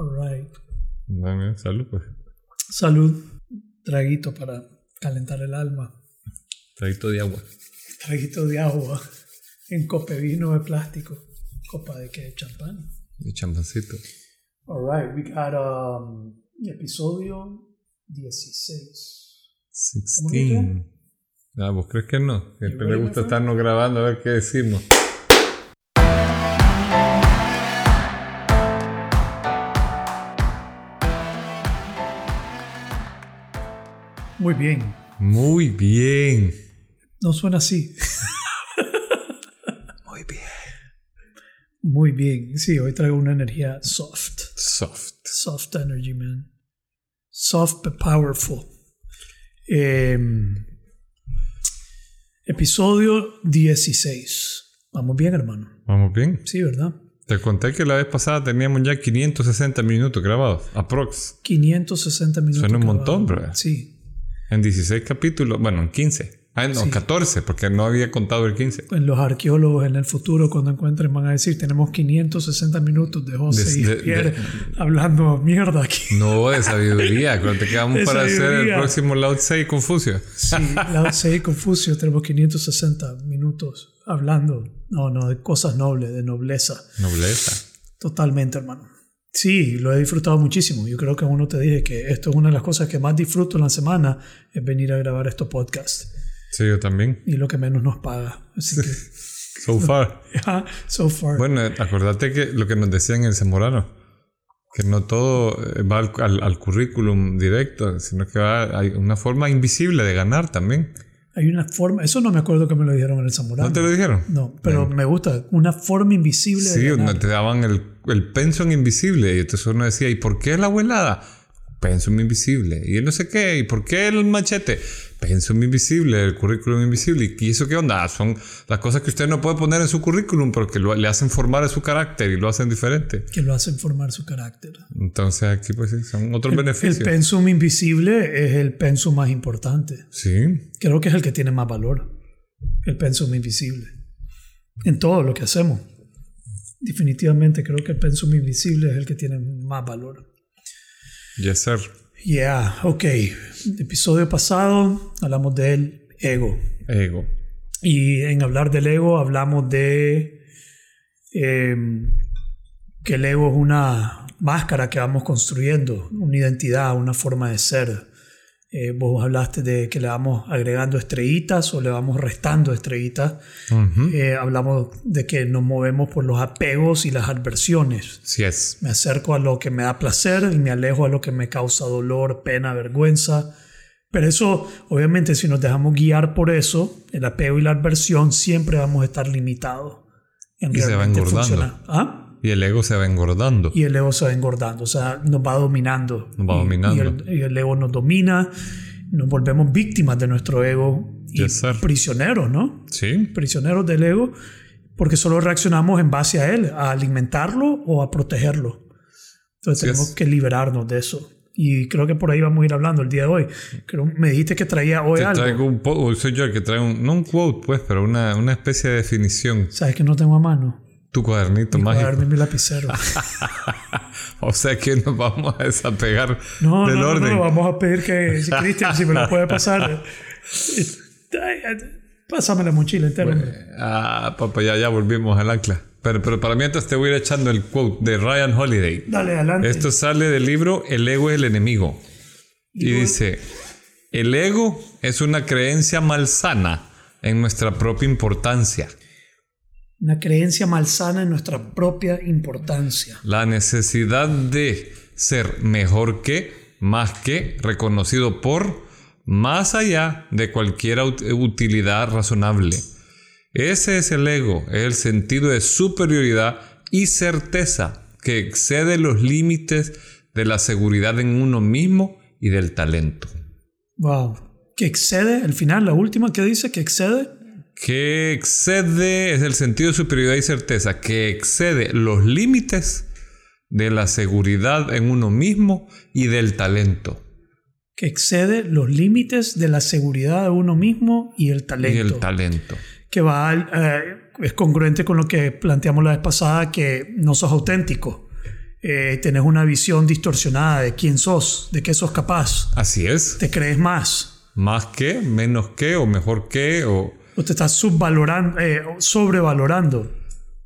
All right. Bueno, salud, pues. Salud. Traguito para calentar el alma. Traguito de agua. Traguito de agua en copevino de plástico. Copa de qué? Champán. De champancito. All right. We got um, episodio 16. 16. Ah, ¿vos crees que no? Siempre my gusta estarnos grabando a ver qué decimos. Muy bien. Muy bien. No suena así. Muy bien. Muy bien. Sí, hoy traigo una energía soft. Soft. Soft energy, man. Soft but powerful. Em, episodio 16. Vamos bien, hermano. Vamos bien. Sí, ¿verdad? Te conté que la vez pasada teníamos ya 560 minutos grabados. Aprox. 560 minutos. Suena un grabados. montón, bro. Sí. En 16 capítulos. Bueno, en 15. Ah, no, Sí. 14, porque no había contado el 15. Pues los arqueólogos en el futuro, cuando encuentren, van a decir: Tenemos 560 minutos de José De- y de- Pierre de- hablando mierda aquí. No, de sabiduría. Acuérdate que vamos De para hacer el sabiduría. próximo Lao Tse y Confucio. Sí, Lao Tse y Confucio, tenemos 560 minutos hablando, no, no, de cosas nobles, de nobleza. Nobleza. Totalmente, hermano. Sí, lo he disfrutado muchísimo. Yo creo que uno te dije que esto es una de las cosas que más disfruto en la semana, es venir a grabar estos podcasts. Sí, yo también. Y lo que menos nos paga. Así que, So far. so far. Bueno, acordate que lo que nos decían en Zamorano, que no todo eh, va al, al- al currículum directo, sino que va, hay una forma invisible de ganar también. Hay una forma, eso no me acuerdo que me lo dijeron en el Zamorano. ¿No te lo dijeron? No, pero me gusta, una forma invisible de Sí, ganar. donde te daban el, el pensum invisible y entonces uno decía, ¿y por qué la abuelada? Pensum invisible. Y no sé qué, ¿y por qué el machete? Pensum invisible, el currículum invisible. ¿Y eso qué onda? Ah, Son las cosas que usted no puede poner en su currículum porque lo- le hacen formar su carácter y lo hacen diferente. que lo hacen formar su carácter. Entonces aquí pues son otros El beneficios. pensum invisible es el pensum más importante. Sí, Creo que es el que tiene más valor. El pensum invisible. En todo lo que hacemos. Definitivamente creo que el pensum invisible es el que tiene más valor. yes sir. Yeah, ok. Episodio pasado hablamos del ego. Ego. Y en hablar del ego hablamos de eh, que el ego es una máscara que vamos construyendo, una identidad, una forma de ser. Eh, vos hablaste de que le vamos agregando estrellitas o le vamos restando estrellitas. Eh, hablamos de que nos movemos por los apegos y las adversiones. Sí es. Me acerco a lo que me da placer y me alejo a lo que me causa dolor, pena, vergüenza. Pero eso, obviamente, si nos dejamos guiar por eso, el apego y la adversión, siempre vamos a estar limitados. En Y se va engordando. ¿Ah? Y el ego se va engordando. Y el ego se va engordando, o sea, nos va dominando. Nos va Y- dominando. Y el, y el ego nos domina, nos volvemos víctimas de nuestro ego y Yes, prisioneros, ¿no? Sí. prisioneros del ego porque solo reaccionamos en base a él, a alimentarlo o a protegerlo. Entonces tenemos que liberarnos de eso. Y creo que por ahí vamos a ir hablando el día de hoy. Creo, me dijiste que traía hoy Te algo. traigo un soy yo el que trae un, no un quote pues, pero una, una especie de definición. Sabes que no tengo a mano. Tu cuadernito Mi mágico. cuaderno y mi lapicero. O sea que nos vamos a desapegar No, del no, no, orden. no, vamos a pedir que si Cristian, si me lo puede pasar. Pásame la mochila entera. Ah, papá, ya, ya volvimos al ancla. Pero, pero para mientras te voy a ir echando el quote de Ryan Holiday. Dale, adelante. Esto sale del libro El ego es el enemigo. Y Igual. dice, el ego es una creencia malsana en nuestra propia importancia. Una creencia malsana en nuestra propia importancia. La necesidad de ser mejor que, más que, reconocido por, más allá de cualquier ut- utilidad razonable. Ese es el ego, es el sentido de superioridad y certeza que excede los límites de la seguridad en uno mismo y del talento. Wow. Que excede, el final, la última que dice que excede. Que excede, es el sentido de superioridad y certeza, que excede los límites de la seguridad en uno mismo y del talento. que excede los límites de la seguridad de uno mismo y el talento. Y el talento. que va eh, es congruente con lo que planteamos la vez pasada, que no sos auténtico. eh, tenés una visión distorsionada de quién sos, de qué sos capaz. Así es. Te crees más. Más que, menos que, o mejor que, o... O te estás subvalorando, eh, sobrevalorando.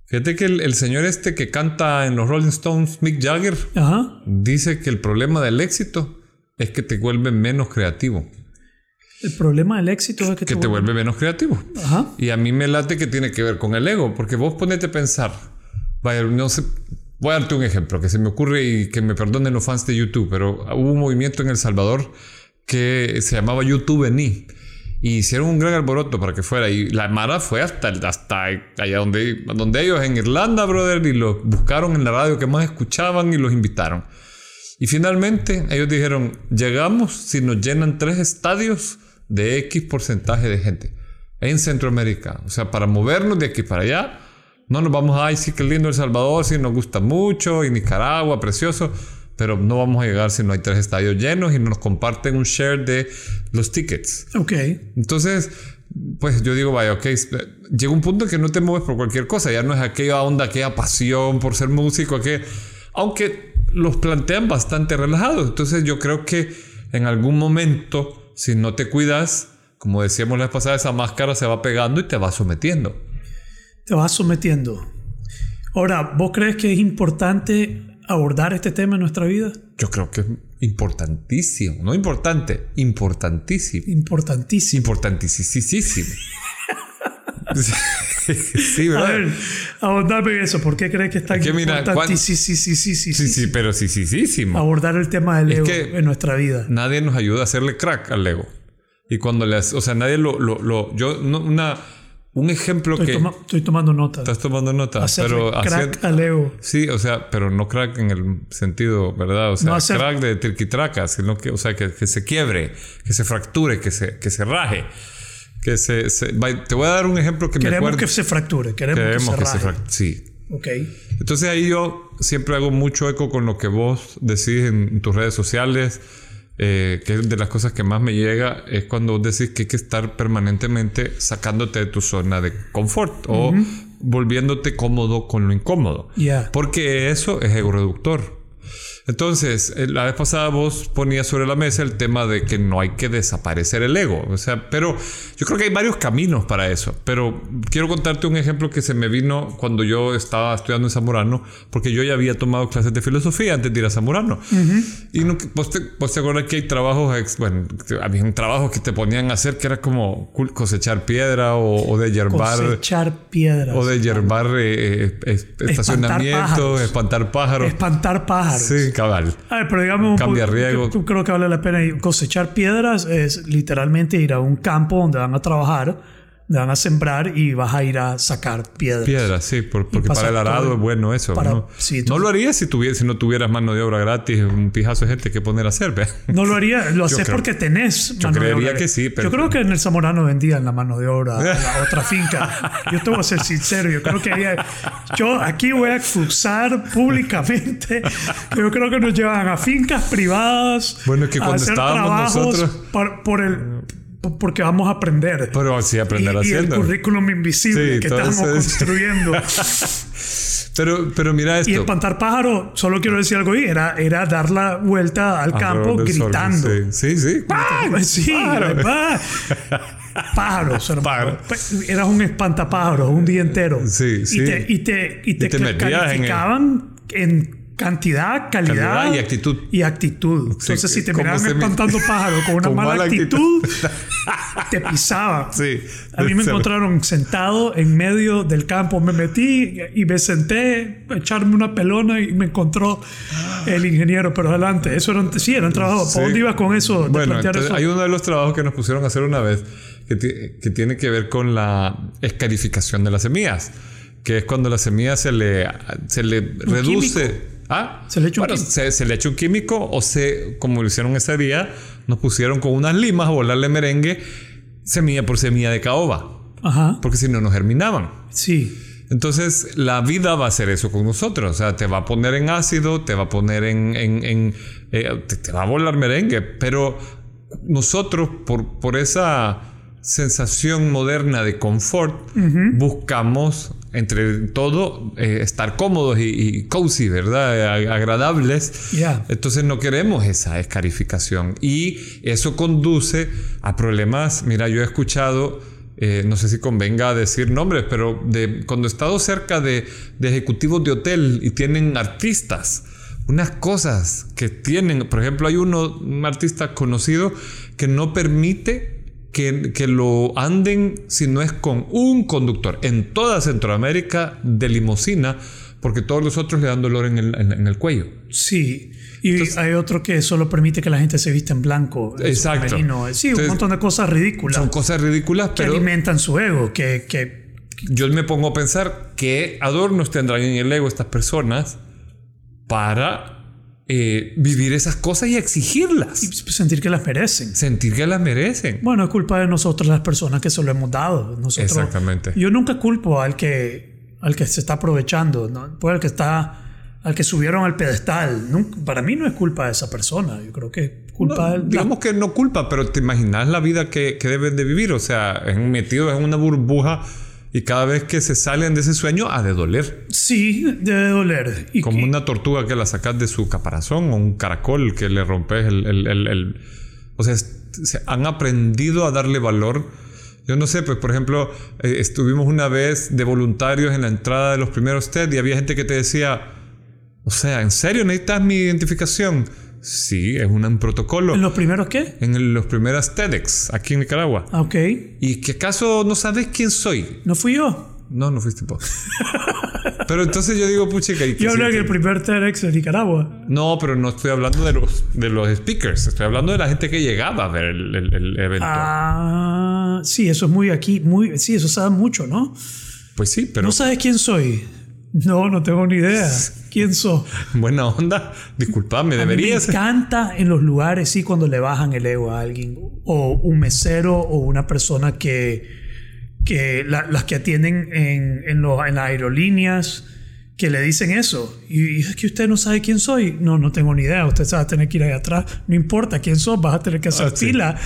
Fíjate que el, el señor este que canta en los Rolling Stones, Mick Jagger, Ajá. dice que el problema del éxito es que te vuelve menos creativo. El problema del éxito es que, Que te vuelve menos creativo. Ajá. Y a mí me late que tiene que ver con el ego, porque vos ponete a pensar, vaya, no sé, voy a darte un ejemplo que se me ocurre y que me perdonen los fans de YouTube, pero hubo un movimiento en El Salvador que se llamaba YouTube ni y hicieron un gran alboroto para que fuera y la Mara fue hasta, hasta allá donde, donde ellos en Irlanda, brother, y los buscaron en la radio que más escuchaban y los invitaron. Y finalmente ellos dijeron, llegamos si nos llenan tres estadios de X porcentaje de gente en Centroamérica. O sea, para movernos de aquí para allá, no nos vamos a, ay, sí, qué lindo El Salvador, sí, nos gusta mucho, y Nicaragua, precioso, pero no vamos a llegar si no hay tres estadios llenos y nos comparten un share de los tickets. Ok. Entonces, pues yo digo, vaya, ok, llega un punto en que no te mueves por cualquier cosa, ya no es aquella onda, aquella pasión por ser músico, que aunque los plantean bastante relajados. Entonces yo creo que en algún momento, si no te cuidas, como decíamos la vez pasada, esa máscara se va pegando y te va sometiendo. Te vas sometiendo. Ahora, ¿vos crees que es importante abordar este tema en nuestra vida? Yo creo que es importantísimo, no importante, importantísimo. Importantísimo. Importantísimo. sí, A ¿verdad? ver, abordame eso. ¿Por qué crees que está importantísimo sí, sí, sí, sí, Sí, sí, pero sí, sí, sí, abordar el tema del ego en nuestra vida? nadie nos ayuda a hacerle crack al ego. Y cuando le o sea, nadie lo, lo, lo- yo, no, una, un ejemplo Estoy, que toma- estoy tomando nota. estás tomando nota, pero crack hacer- al ego. sí, o sea, pero no crack en el sentido, ¿verdad? O sea, No hacer- crack de triquitraca, sino que, o sea, que, que se quiebre, que se fracture, que se, que se raje, que se, se- te voy a dar un ejemplo que me Queremos acuerdo. que se fracture. Queremos, queremos que que se se raje. sí. Ok. Entonces ahí yo siempre hago mucho eco con lo que vos decís en tus redes sociales, eh, que es de las cosas que más me llega, es cuando vos decís que hay que estar permanentemente sacándote de tu zona de confort o volviéndote cómodo con lo incómodo. Porque eso es ego reductor. Entonces, eh, la vez pasada vos ponías sobre la mesa el tema de que no hay que desaparecer el ego. O sea, pero yo creo que hay varios caminos para eso. Pero quiero contarte un ejemplo que se me vino cuando yo estaba estudiando en Zamorano, porque yo ya había tomado clases de filosofía antes de ir a Zamorano. Y no, vos, te, vos te acuerdas que hay trabajos, bueno, había un trabajo que te ponían a hacer que era como cosechar piedra o, o de yerbar. Cosechar piedras. O de yerbar eh, eh, es- estacionamientos, pájaros. espantar pájaros. Espantar pájaros. Sí, cabal. A ver, pero digamos, un Cambia riego. yo creo que vale la pena cosechar piedras es literalmente ir a un campo donde van a trabajar, van a sembrar y vas a ir a sacar piedras. Piedras, sí, por- porque para el arado todo- es bueno eso. para- ¿no? sí, no lo harías si, tuviera, si no tuvieras mano de obra gratis, un pijazo de gente que poner a hacer, ¿ve? No lo haría, lo haces porque tenés yo mano de creería obra. que sí, pero- Yo creo que en el Zamorano vendían la mano de obra a la otra finca. Yo te voy a ser sincero, yo creo que había- yo aquí voy a cruzar públicamente. Yo creo que nos llevan a fincas privadas Bueno, es que a cuando hacer estábamos trabajos nosotros- por, por el porque vamos a aprender. Pero sí aprender y, y el haciendo. currículum invisible Sí, que estamos es- construyendo. Pero, pero mira y esto. espantar pájaros, solo quiero decir algo ahí, era, era dar la vuelta al campo sol, gritando. Sí, sí. sí. Sí, Pájaro. pa- pájaros, hermano. Pájaro. Pa- Eras un espantapájaros un día entero. Sí, y sí. Te, y te, y te, en calificaban en, cantidad, calidad, Calidad y actitud. Y actitud. Entonces, si te miraban me- espantando pájaros con una Con mala, mala actitud, te pisaban. Sí. A mí me encontraron sentado en medio del campo. Me metí y me senté a echarme una pelona y me encontró el ingeniero. Pero adelante, eso era, sí, era un trabajo. Sí. ¿Para dónde ibas con eso? Bueno, plantear entonces, eso? hay uno de los trabajos que nos pusieron a hacer una vez que tiene que ver con la escarificación de las semillas, que es cuando la semilla se le, se le reduce. ¿Ah? Se le echa un bueno, químico. se, se le echa un químico o se, como lo hicieron ese día, nos pusieron con unas limas a volarle merengue semilla por semilla de caoba, Ajá. porque si no nos germinaban. Sí. Entonces, la vida va a hacer eso con nosotros. O sea, te va a poner en ácido, te va a poner en. en- en, eh, te, te va a volar merengue. Pero nosotros, por, por esa sensación moderna de confort, buscamos entre todo, eh, estar cómodos y, y, cozy, ¿verdad? Agradables. Yeah. Entonces no queremos esa escarificación. Y eso conduce a problemas. Mira, yo he escuchado, eh, no sé si convenga decir nombres, pero de, cuando he estado cerca de, de ejecutivos de hotel y tienen artistas, unas cosas que tienen, por ejemplo, hay uno, un artista conocido que no permite que, que, lo anden si no es con un conductor en toda Centroamérica de limusina, porque todos los otros le dan dolor en el, en, en el cuello. Sí. Y Entonces, hay otro que solo permite que la gente se vista en blanco. Exacto. Sí, Entonces, un montón de cosas ridículas. Son cosas ridículas, que pero. alimentan su ego. Que, que, Yo me pongo a pensar qué adornos tendrán en el ego estas personas para eh, vivir esas cosas y exigirlas. Y sentir que las merecen. Sentir que las merecen. Bueno, es culpa de nosotros las personas que se lo hemos dado. Nosotros, Exactamente. Yo nunca culpo al que, al que se está aprovechando, ¿no? Pues al que está, al que subieron al pedestal. Nunca, para mí no es culpa de esa persona. Yo creo que es culpa no, del, Digamos que no culpa, pero te imaginas la vida que, que deben de vivir. O sea, metidos en una burbuja y cada vez que se salen de ese sueño, ha de doler. Sí, debe doler. Y Como que... una tortuga que la sacas de su caparazón o un caracol que le rompes el... el, el, el... O sea, se han aprendido a darle valor. Yo no sé, pues por ejemplo, eh, estuvimos una vez de voluntarios en la entrada de los primeros TED y había gente que te decía, o sea, ¿en serio necesitas mi identificación? Sí, es un, un, protocolo. ¿En los primeros qué? En los primeros TEDx, aquí en Nicaragua. Ah, ok. ¿Y que acaso no sabes quién soy? ¿No fui yo? No, no fuiste vos. pero entonces yo digo, puchica... ¿y yo hablé en el primer TEDx de Nicaragua. No, pero no estoy hablando de los, de los speakers. Estoy hablando de la gente que llegaba a ver el, el, el evento. Ah, sí, eso es muy aquí. muy Sí, eso sabe mucho, ¿no? Pues sí, pero... ¿No sabes quién soy? No, no tengo ni idea. ¿Quién sos? Buena onda. Disculpame, deberías. me encanta en los lugares, sí, cuando le bajan el ego a alguien. O un mesero o una persona que. que la, las que atienden en, en, en las aerolíneas que le dicen eso. Y, y, es que usted no sabe quién soy. No, no tengo ni idea. Usted se va a tener que ir ahí atrás. No importa quién sos, vas a tener que hacer ah, fila.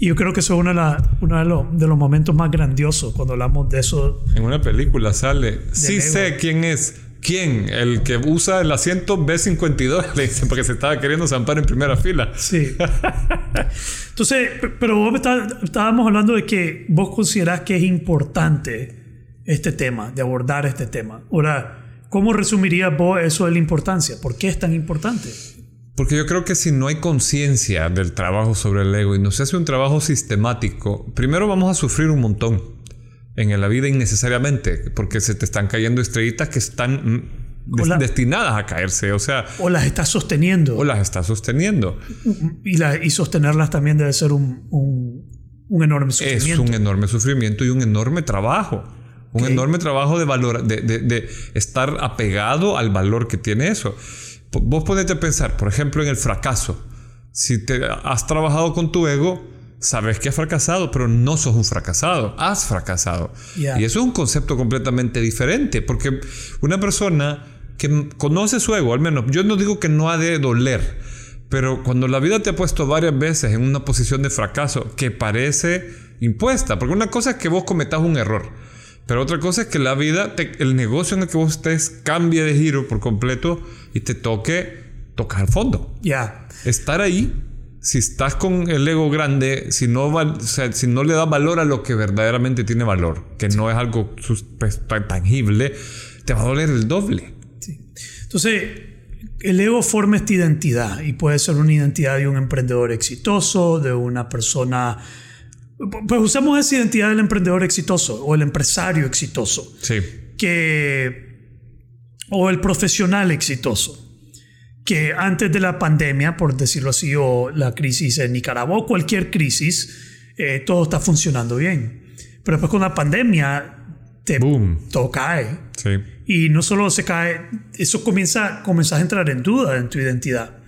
Y yo creo que eso es uno de, la, uno de, los, de los momentos más grandiosos cuando hablamos de eso. En una película sale. Sí sé quién es. ¿Quién? El que usa el asiento B52, le dicen, porque se estaba queriendo zampar en primera fila. Sí. Entonces, pero vos está, estábamos hablando de que vos considerás que es importante este tema, de abordar este tema. Ahora, ¿cómo resumirías vos eso de la importancia? ¿Por qué es tan importante? Porque yo creo que si no hay conciencia del trabajo sobre el ego y no se hace un trabajo sistemático, primero vamos a sufrir un montón en la vida innecesariamente, porque se te están cayendo estrellitas que están des la, destinadas a caerse, o sea... O las estás sosteniendo. O las estás sosteniendo. Y, la, y sostenerlas también debe ser un, un, un, enorme sufrimiento. Es un enorme sufrimiento y un enorme trabajo. Un okay. enorme trabajo de, valor, de, de, de estar apegado al valor que tiene eso. Vos ponete a pensar, por ejemplo, en el fracaso. Si te has trabajado con tu ego, sabes que has fracasado, pero no sos un fracasado, has fracasado. Yeah. Y eso es un concepto completamente diferente, porque una persona que conoce su ego, al menos, yo no digo que no ha de doler, pero cuando la vida te ha puesto varias veces en una posición de fracaso que parece impuesta, porque una cosa es que vos cometas un error, pero otra cosa es que la vida, te, el negocio en el que vos estés cambie de giro por completo y te toque tocar fondo. Ya. Yeah. Estar ahí, si estás con el ego grande, si no, o sea, si no le das valor a lo que verdaderamente tiene valor, que sí. no es algo pues, tangible, te va a doler el doble. Sí. Entonces, el ego forma esta identidad y puede ser una identidad de un emprendedor exitoso, de una persona pues usamos esa identidad del emprendedor exitoso o el empresario exitoso. Sí. Que, o el profesional exitoso. Que antes de la pandemia, por decirlo así, o la crisis en Nicaragua, o cualquier crisis, eh, todo está funcionando bien. Pero después con la pandemia, te, Boom. todo cae. Sí. Y no solo se cae, eso comienza, comienza a entrar en duda en tu identidad.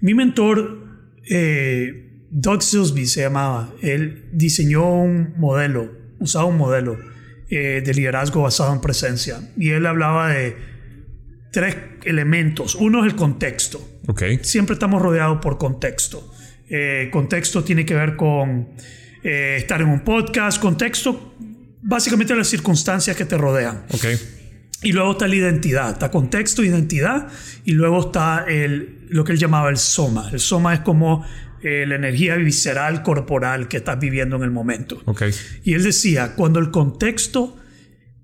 Mi mentor, eh, Doug Silsby se llamaba. Él diseñó un modelo, usaba un modelo eh, de liderazgo basado en presencia. Y él hablaba de tres elementos. Uno es el contexto. Okay. Siempre estamos rodeados por contexto. Eh, contexto tiene que ver con eh, estar en un podcast. Contexto básicamente las circunstancias que te rodean. Ok. Y luego está la identidad, está contexto, identidad, y luego está el, lo que él llamaba el soma. El soma es como eh, la energía visceral corporal que estás viviendo en el momento. Y él decía, cuando el contexto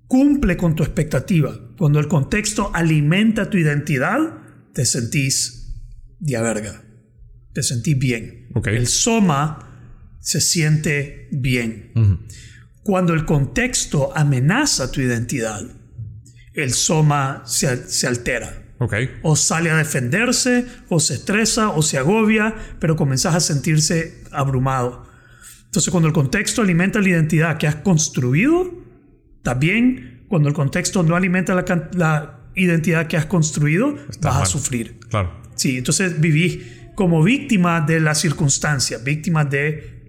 cumple con tu expectativa, cuando el contexto alimenta tu identidad, te sentís de verga, te sentís bien. Ok. El soma se siente bien. Cuando el contexto amenaza tu identidad, el soma se, se altera. Ok. O sale a defenderse, o se estresa, o se agobia, pero comenzás a sentirse abrumado. Entonces, cuando el contexto alimenta la identidad que has construido, también cuando el contexto no alimenta la, la identidad que has construido, Está vas a mal. sufrir. Claro. Sí, entonces vivís como víctima de las circunstancias, víctima de,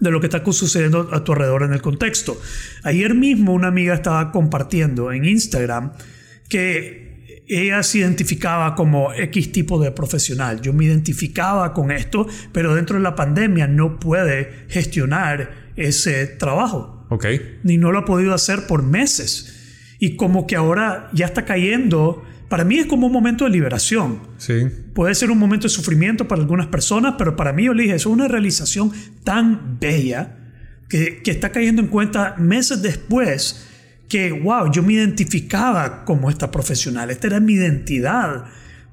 de lo que está sucediendo a tu alrededor en el contexto. Ayer mismo una amiga estaba compartiendo en Instagram que ella se identificaba como X tipo de profesional. Yo me identificaba con esto, pero dentro de la pandemia no puede gestionar ese trabajo Ok. ni no lo ha podido hacer por meses. Y como que ahora ya está cayendo, para mí es como un momento de liberación. Sí. Puede ser un momento de sufrimiento para algunas personas, pero para mí yo le dije, eso es una realización tan bella que, que está cayendo en cuenta meses después que, wow, yo me identificaba como esta profesional, esta era mi identidad.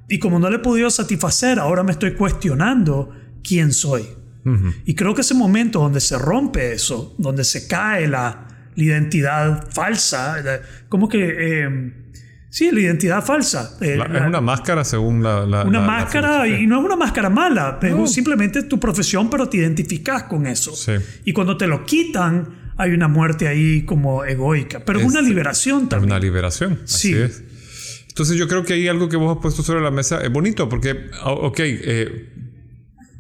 Y como no le he podido satisfacer, ahora me estoy cuestionando quién soy. Y creo que ese momento donde se rompe eso, donde se cae la, la identidad falsa, la- como que... eh, sí, la identidad falsa. eh, La- es una máscara según la. una máscara y no es una máscara mala, es No. simplemente tu profesión, pero te identificas con eso. Sí. Y cuando te lo quitan, hay una muerte ahí como egoica, pero es una liberación también. una liberación. Así Sí. es. Entonces yo creo que hay algo que vos has puesto sobre la mesa es bonito porque, ah, ok, eh,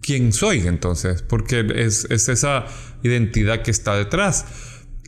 ¿quién soy entonces? Porque es, es esa identidad que está detrás.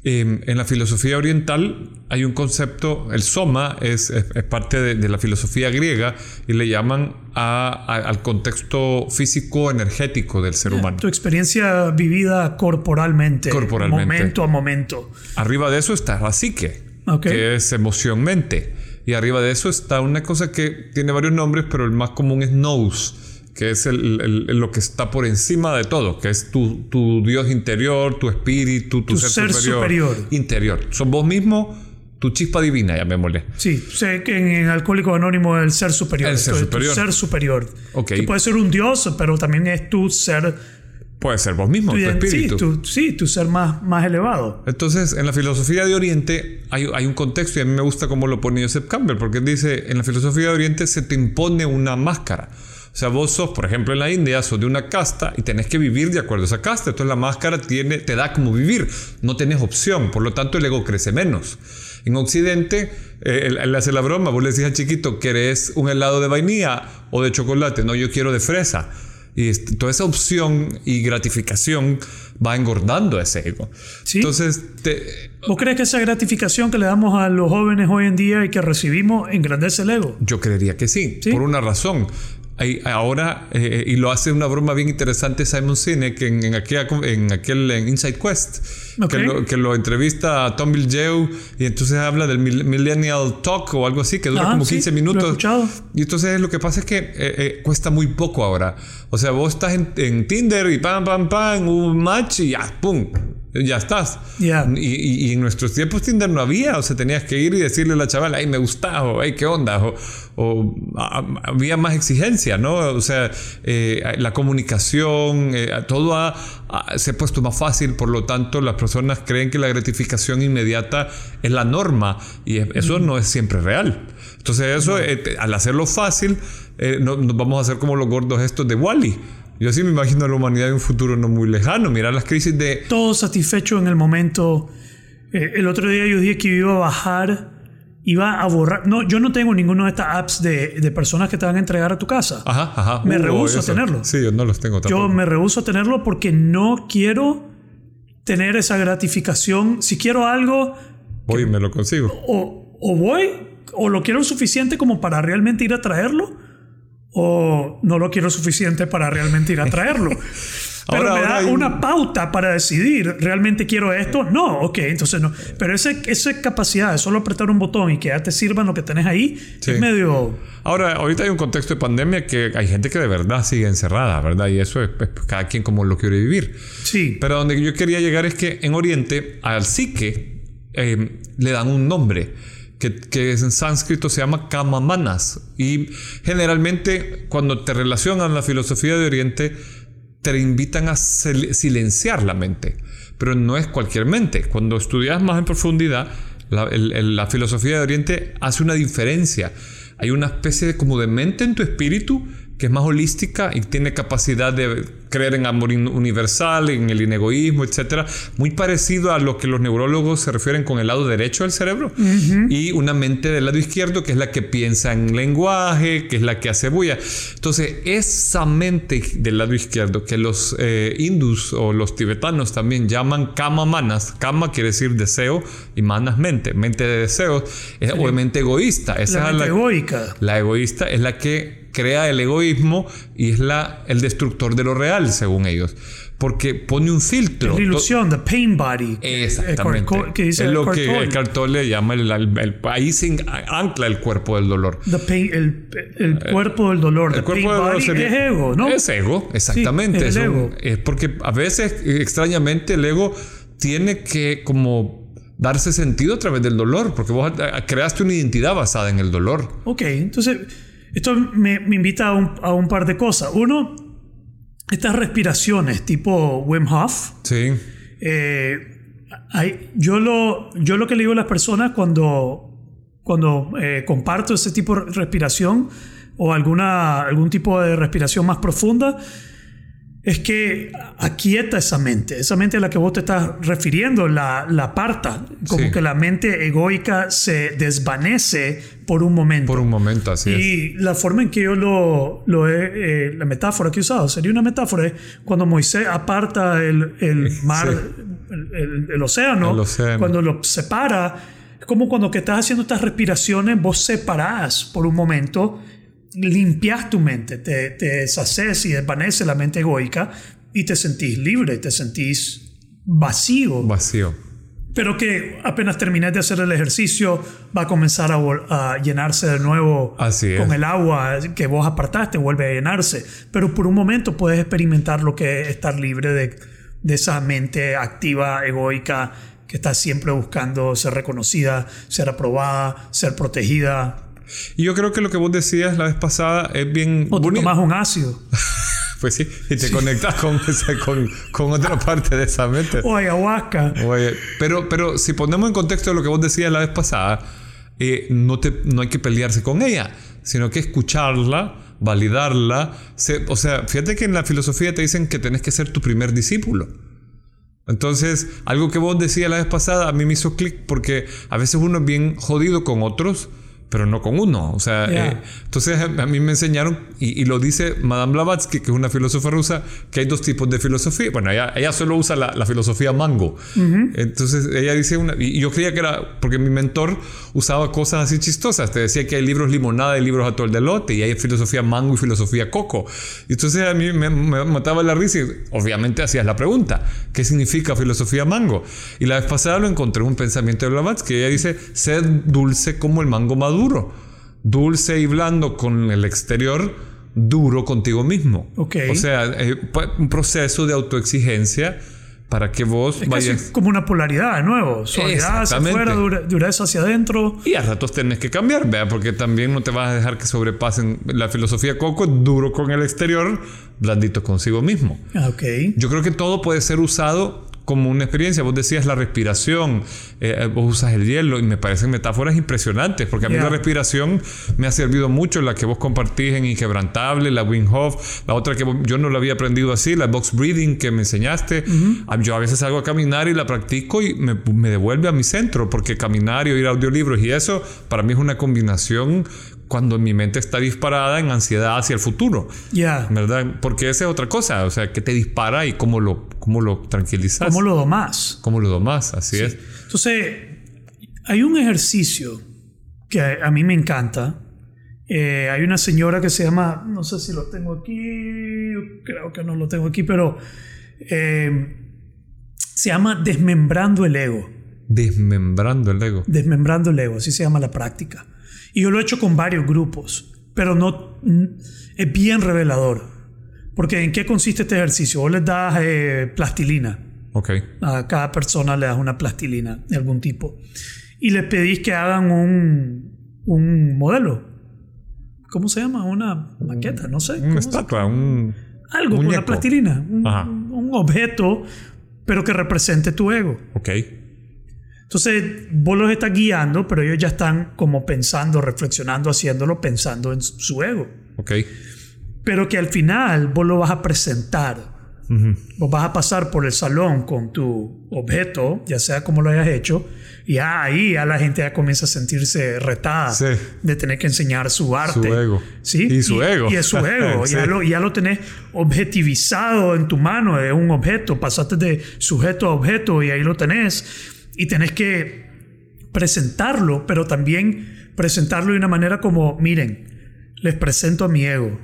Eh, en la filosofía oriental hay un concepto, el soma es, es- es parte de, de la filosofía griega y le llaman a- a- al contexto físico energético del ser humano. Tu experiencia vivida corporalmente, Corporalmente. momento a momento. Arriba de eso está la psique, Ok. que es emoción-mente. Y arriba de eso está una cosa que tiene varios nombres, pero el más común es nous, que es el- lo que está por encima de todo, que es tu, tu Dios interior, tu espíritu, tu, Tu ser, ser superior, superior. Interior. Son vos mismo, tu chispa divina, llamémosle. Sí, sé que en, en Alcohólico Anónimo el ser superior. El ser Entonces, tu superior. ser superior. Ok. Que puede ser un dios, pero también es tu ser, Puede ser vos mismo, tu, tu ident- sí, espíritu. tu, sí, tu ser más, más elevado. Entonces, en la filosofía de Oriente hay, hay un contexto y a mí me gusta cómo lo pone Joseph Campbell, porque dice, en la filosofía de Oriente se te impone una máscara. O sea, vos sos, por ejemplo, en la India, sos de una casta y tenés que vivir de acuerdo a esa casta. Entonces la máscara tiene, te da como vivir, no tenés opción, por lo tanto el ego crece menos. En Occidente, eh, él, él hace la broma, vos le decís al chiquito, ¿querés un helado de vainilla o de chocolate? No, yo quiero de fresa. Y toda esa opción y gratificación va engordando ese ego. Sí. Entonces, te- ¿Vos crees que esa gratificación que le damos a los jóvenes hoy en día y que recibimos engrandece el ego? yo creería que sí, Sí. por una razón. Hay- ahora, eh, y lo hace una broma bien interesante Simon Sinek en, en, aquella- en aquel en Inside Quest, Ok. que, lo, que lo entrevista a Tom Bilyeu y entonces habla del mil- Millennial Talk o algo así, que dura Ah, como sí, 15 lo he minutos. Y entonces lo que pasa es que eh, eh, cuesta muy poco ahora. O sea, vos estás en, en Tinder y pam, pam, pam, un match y ya, pum, ya estás. Ya. Y, y- y en nuestros tiempos Tinder no había, o sea, tenías que ir y decirle a la chavala, ay, me gusta, o ay, qué onda, o, o, a- había más exigencia, ¿no? O sea, eh, la comunicación, eh, todo ha- ha- se ha puesto más fácil, por lo tanto, las personas creen que la gratificación inmediata es la norma y es- eso no es siempre real. Entonces, eso, eh, al hacerlo fácil, eh, no- nos vamos a hacer como los gordos estos de Wally. Yo sí me imagino a la humanidad en un futuro no muy lejano. Mirar las crisis de Todo satisfecho en el momento. Eh, el otro día yo dije que iba a bajar, iba a borrar. No, yo no tengo ninguna de estas apps de, de personas que te van a entregar a tu casa. Ajá, ajá. Me Uh, rehúso a tenerlo. Sí, yo no los tengo Yo tampoco. me rehuso a tenerlo porque no quiero tener esa gratificación. Si quiero algo, Voy y me lo consigo. o, o voy, o lo quiero suficiente como para realmente ir a traerlo, o no lo quiero suficiente para realmente ir a traerlo. Pero Ahora- me da hay- una pauta para decidir, ¿realmente quiero esto? No, ok, entonces no. Pero ese, esa capacidad de solo apretar un botón y que ya te sirvan lo que tenés ahí Sí. es medio... Ahora, ahorita hay un contexto de pandemia que hay gente que de verdad sigue encerrada, ¿verdad? Y eso es pues, cada quien como lo quiere vivir. Sí, Pero donde yo quería llegar es que en Oriente al psique eh, le dan un nombre que, que en sánscrito se llama kamamanas. Y generalmente cuando te relacionan la filosofía de Oriente te invitan a sil- silenciar la mente. Pero no es cualquier mente. Cuando estudias más en profundidad, la, la filosofía de Oriente hace una diferencia. Hay una especie de, como de mente en tu espíritu que es más holística y tiene capacidad de creer en amor universal, en el inegoísmo, etcétera, muy parecido a lo que los neurólogos se refieren con el lado derecho del cerebro y una mente del lado izquierdo que es la que piensa en lenguaje, que es la que hace bulla. Entonces, esa mente del lado izquierdo que los eh, hindus o los tibetanos también llaman kama manas, kama quiere decir deseo y manas mente, mente de deseos, es obviamente egoísta. Esa la es mente la- egoica. la egoísta es la que crea el egoísmo y es la, el destructor de lo real, según ellos. Porque pone un filtro. La ilusión, the pain body. Exactamente. Eh, que dice es lo que Tolle. Eckhart Tolle le llama el, el- el- ahí se ancla el cuerpo del dolor. The pain- el, el cuerpo del dolor. El the pain cuerpo del dolor sería- es ego, ¿no? Es ego, exactamente. Sí, es, el un- ego. es porque a veces, eh, extrañamente, el ego tiene que como darse sentido a través del dolor, porque vos eh, creaste una identidad basada en el dolor. Ok, entonces esto me, me invita a un, a un par de cosas. Uno, estas respiraciones tipo Wim Hof. Sí. eh, hay- yo, lo, yo lo que le digo a las personas cuando, cuando eh, comparto ese tipo de respiración o alguna, algún tipo de respiración más profunda, es que aquieta esa mente. Esa mente a la que vos te estás refiriendo, la, la aparta. Como Sí. que la mente egoica se desvanece por un momento. Por un momento, así es. Y la forma en que yo lo, lo he, eh, la metáfora que he usado, sería una metáfora, cuando Moisés aparta el, el mar, el, el- el océano, El océano. cuando lo separa, es como cuando que estás haciendo estas respiraciones, vos separás por un momento, limpias tu mente, te, te deshaces y desvanece la mente egoica y te sentís libre, te sentís vacío Vacío. pero que apenas termines de hacer el ejercicio va a comenzar a, a llenarse de nuevo Así con el agua que vos apartaste, vuelve a llenarse. Pero por un momento puedes experimentar lo que es estar libre de, de esa mente activa, egoica, que está siempre buscando ser reconocida, ser aprobada, ser protegida. Y yo creo que lo que vos decías la vez pasada es bien O te tomas un ácido, Pues sí, y te conectas con, esa- con, con otra parte de esa mente. o ayahuasca. Oye, pero, pero si ponemos en contexto lo que vos decías la vez pasada, eh, no, te, no hay que pelearse con ella, sino que escucharla, validarla. Se- o sea, fíjate que en la filosofía te dicen que tenés que ser tu primer discípulo. Entonces, algo que vos decías la vez pasada a mí me hizo clic porque a veces uno es bien jodido con otros, pero no con uno. O sea, Ya. eh, entonces a a mí me enseñaron, y, y lo dice Madame Blavatsky, que es una filósofa rusa, que hay dos tipos de filosofía. Bueno, ella, ella solo usa la, la filosofía mango. Entonces ella dice una, y yo creía que era, porque mi mentor usaba cosas así chistosas. Te decía que hay libros limonada y libros atol de lote, y hay filosofía mango y filosofía coco. Y entonces a mí me, me mataba la risa y obviamente hacías la pregunta, ¿qué significa filosofía mango? Y la vez pasada lo encontré en un pensamiento de Blavatsky. Ella dice, sed dulce como el mango maduro. Dulce y blando con el exterior, duro contigo mismo. Ok. O sea, eh, pa- un proceso de autoexigencia para que vos Es casi vayas... como una polaridad de nuevo. Suavidad hacia afuera, dura- dureza hacia adentro. Y a ratos tenés que cambiar, vea, porque también no te vas a dejar que sobrepasen la filosofía coco, duro con el exterior, blandito consigo mismo. Ah, Ok. Yo creo que todo puede ser usado como una experiencia. Vos decías la respiración, eh, vos usas el hielo y me parecen metáforas impresionantes, porque a mí Yeah. la respiración me ha servido mucho, la que vos compartís en Inquebrantable, la Wim Hof, la otra que vos- yo no la había aprendido así, la box breathing que me enseñaste. Ah, Yo a veces salgo a caminar y la practico y me, me devuelve a mi centro, porque caminar y oír audiolibros y eso para mí es una combinación cuando mi mente está disparada en ansiedad hacia el futuro. Ya. ¿Verdad? Porque esa es otra cosa, o sea, que te dispara y cómo lo, cómo lo tranquilizas. ¿Cómo lo domás? ¿Cómo lo domás? Así es. Entonces, hay un ejercicio que a, mí me encanta. Eh, hay una señora que se llama, no sé si lo tengo aquí, creo que no lo tengo aquí, pero eh, se llama Desmembrando el Ego. Desmembrando el ego. Desmembrando el Ego, así se llama la práctica. Y yo lo he hecho con varios grupos, pero no es bien revelador. Porque ¿en qué consiste este ejercicio? Vos les das eh, plastilina. Ok. A cada persona le das una plastilina de algún tipo. Y les pedís que hagan un, un modelo. ¿Cómo se llama? Una maqueta, no sé. Una ¿Cómo se- estatua, un... Algo con una muñeco. plastilina. Un, un objeto, pero que represente tu ego. Ok. Entonces, vos los estás guiando, pero ellos ya están como pensando, reflexionando, haciéndolo, pensando en su su ego. Ok. Pero que al final vos lo vas a presentar. Ujú. Vos vas a pasar por el salón con tu objeto, ya sea como lo hayas hecho, y ahí ya la gente ya comienza a sentirse retada Sí. de tener que enseñar su arte. ego. ¿Sí? Y su ego. Y es su ego. Sí. ya, lo, ya lo tenés objetivizado en tu mano, es un objeto. Pasaste de sujeto a objeto y ahí lo tenés. Y tenés que presentarlo, pero también presentarlo de una manera como, miren, les presento a mi ego.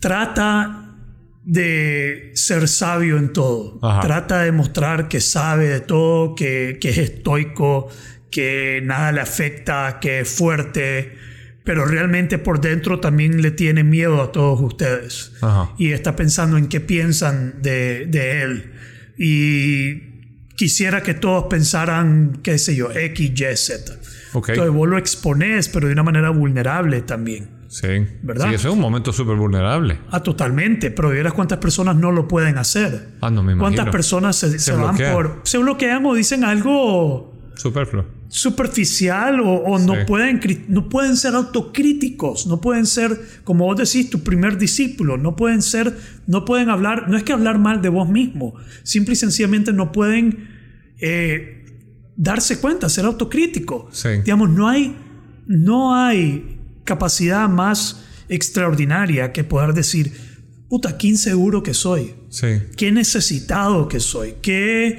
Trata de ser sabio en todo. Ajá. Trata de mostrar que sabe de todo, que, que es estoico, que nada le afecta, que es fuerte, pero realmente por dentro también le tiene miedo a todos ustedes. Ajá. Y está pensando en qué piensan de, de él. Y quisiera que todos pensaran, qué sé yo, X, Y, Z. Entonces vos lo expones, pero de una manera vulnerable también. Sí. ¿Verdad? Sí, eso es un momento súper vulnerable. Ah, totalmente. Pero vieras cuántas personas no lo pueden hacer. Ah, no me imagino. ¿Cuántas personas se, se van bloquean. por... Se bloquean o dicen algo Superfluo. Superficial o, o no, Sí. pueden, no pueden ser autocríticos, no pueden ser, como vos decís, tu primer discípulo, no pueden ser, no pueden hablar, no es que hablar mal de vos mismo, simple y sencillamente no pueden eh, darse cuenta, ser autocrítico. Sí. Digamos, no hay, no hay capacidad más extraordinaria que poder decir, puta, qué inseguro que soy Sí. qué necesitado que soy, qué,